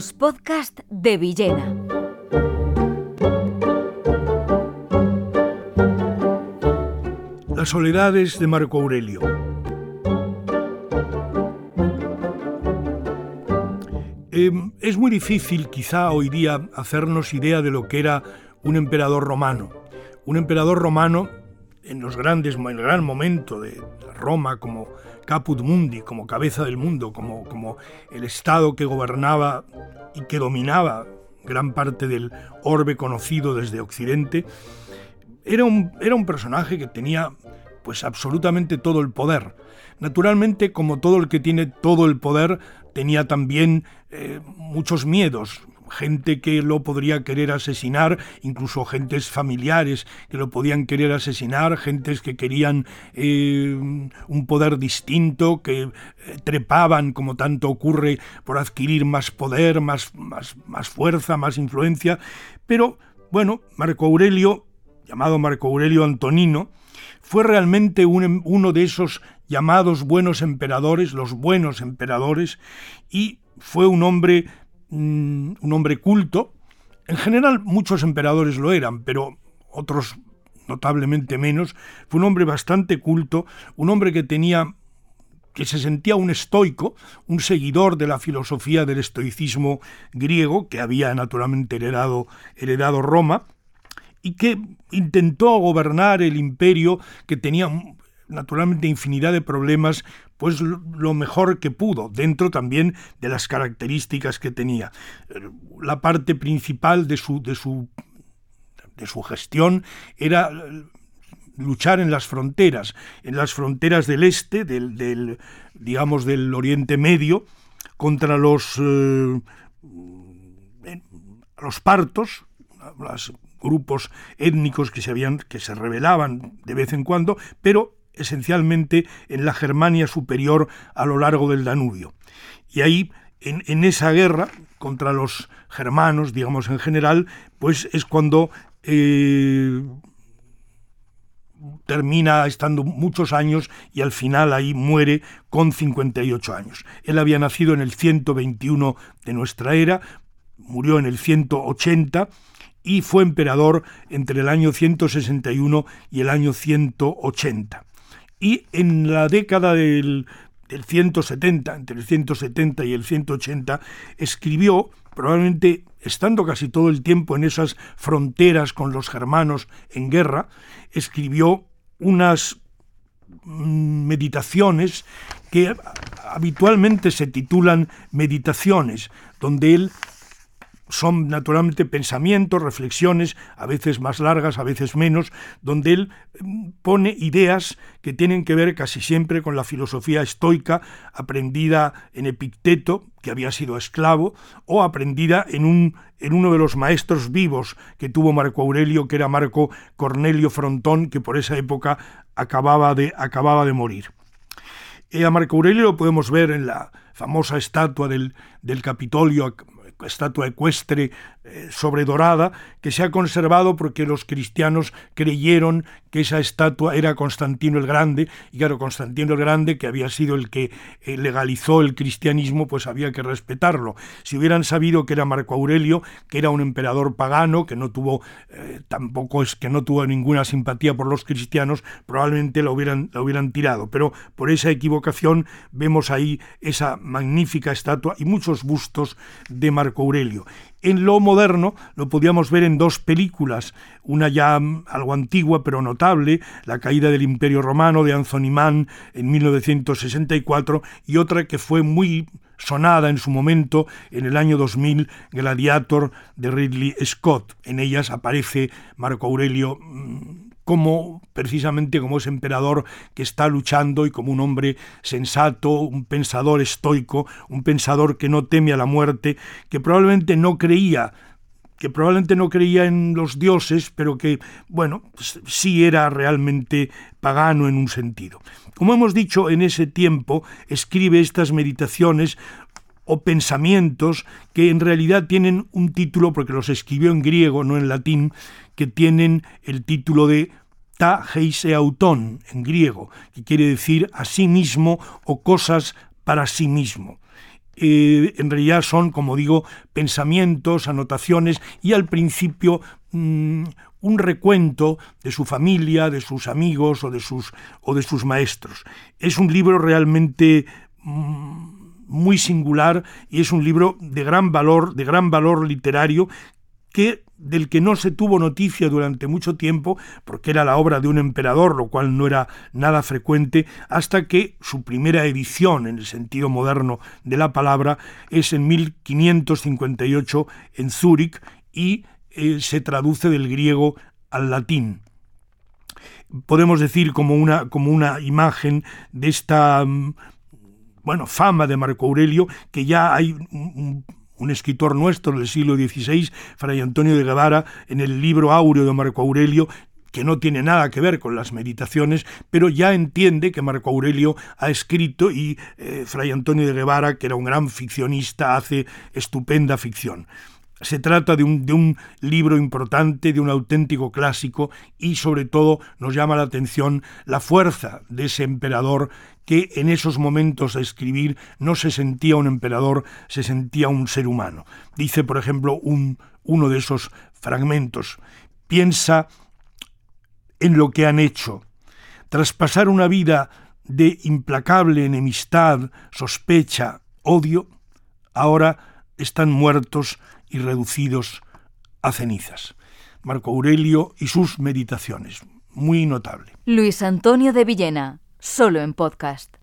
Los podcasts de Villena. Las soledades de Marco Aurelio. Em, es muy difícil quizá hoy día hacernos idea de lo que era un emperador romano. Un emperador romano en los grandes, en el gran momento de Roma como caput mundi, como cabeza del mundo, como, como el Estado que gobernaba y que dominaba gran parte del orbe conocido desde Occidente, era un, era un personaje que tenía pues absolutamente todo el poder. Naturalmente, como todo el que tiene todo el poder, tenía también eh, muchos miedos, gente que lo podría querer asesinar, incluso gentes familiares que lo podían querer asesinar, gentes que querían eh, un poder distinto, que eh, trepaban, como tanto ocurre, por adquirir más poder, más, más, más fuerza, más influencia. Pero, bueno, Marco Aurelio, llamado Marco Aurelio Antonino, fue realmente uno de esos llamados buenos emperadores, los buenos emperadores, y fue un hombre un hombre culto. En general muchos emperadores lo eran, pero otros notablemente menos. Fue un hombre bastante culto, un hombre que tenía que se sentía un estoico, un seguidor de la filosofía del estoicismo griego, que había naturalmente heredado, heredado Roma, y que intentó gobernar el imperio que tenía naturalmente infinidad de problemas, pues lo mejor que pudo, dentro también de las características que tenía. La parte principal de su, de su, de su gestión era luchar en las fronteras, en las fronteras del este, del, del digamos del Oriente Medio, contra los, eh, los partos, los grupos étnicos que se habían que se rebelaban de vez en cuando, pero esencialmente en la Germania superior a lo largo del Danubio. Y ahí, en, esa guerra contra los germanos, digamos en general, pues es cuando eh, termina estando muchos años y al final ahí muere con 58 años. Él había nacido en el 121 de nuestra era, murió en el 180 y fue emperador entre el año 161 y el año 180 y en la década del, 170, entre el 170 y el 180, escribió, probablemente estando casi todo el tiempo en esas fronteras con los germanos en guerra, escribió unas mm, meditaciones que habitualmente se titulan meditaciones, donde él son naturalmente pensamientos, reflexiones, a veces más largas, a veces menos, donde él mm, pone ideas que tienen que ver casi siempre con la filosofía estoica aprendida en Epicteto, que había sido esclavo, o aprendida en, un, en uno de los maestros vivos que tuvo Marco Aurelio, que era Marco Cornelio Frontón, que por esa época acababa de, acababa de morir. Y a Marco Aurelio lo podemos ver en la famosa estatua del, del Capitolio estatua ecuestre eh, sobredorada que se ha conservado porque los cristianos creyeron que esa estatua era Constantino el Grande, y claro, Constantino el Grande, que había sido el que eh, legalizó el cristianismo, pues había que respetarlo. Si hubieran sabido que era Marco Aurelio, que era un emperador pagano, que no tuvo eh, tampoco es que no tuvo ninguna simpatía por los cristianos, probablemente la hubieran, la hubieran tirado. Pero por esa equivocación vemos ahí esa magnífica estatua y muchos bustos de Marco Aurelio. En lo moderno lo podíamos ver en dos películas, una ya mm, algo antigua pero notable, La caída del Imperio Romano de Anthony Mann en 1964 y otra que fue muy sonada en su momento en el año 2000, Gladiator de Ridley Scott. En ellas aparece Marco Aurelio mm, como precisamente como ese emperador que está luchando y como un hombre sensato, un pensador estoico, un pensador que no teme a la muerte, que probablemente no creía que probablemente no creía en los dioses, pero que, bueno, sí era realmente pagano en un sentido. Como hemos dicho, en ese tiempo escribe estas meditaciones o pensamientos que en realidad tienen un título, porque los escribió en griego, no en latín, que tienen el título de ta en griego, que quiere decir a sí mismo o cosas para sí mismo. eh, en realidad son, como digo, pensamientos, anotaciones y al principio mm, un recuento de su familia, de sus amigos o de sus, o de sus maestros. Es un libro realmente mm, muy singular y es un libro de gran valor, de gran valor literario que del que no se tuvo noticia durante mucho tiempo, porque era la obra de un emperador, lo cual no era nada frecuente, hasta que su primera edición, en el sentido moderno de la palabra, es en 1558 en Zúrich y eh, se traduce del griego al latín. Podemos decir como una, como una imagen de esta mm, bueno, fama de Marco Aurelio, que ya hay un escritor nuestro del siglo XVI, Fray Antonio de Guevara, en el libro áureo de Marco Aurelio, que no tiene nada que ver con las meditaciones, pero ya entiende que Marco Aurelio ha escrito y eh, Fray Antonio de Guevara, que era un gran ficcionista, hace estupenda ficción. Se trata de un, de un, libro importante, de un auténtico clásico y sobre todo nos llama la atención la fuerza de ese emperador que en esos momentos de escribir no se sentía un emperador, se sentía un ser humano. Dice, por ejemplo, un, uno de esos fragmentos, piensa en lo que han hecho. Tras pasar una vida de implacable enemistad, sospecha, odio, ahora están muertos y reducidos a cenizas. Marco Aurelio y sus meditaciones. Muy notable. Luis Antonio de Villena, solo en podcast.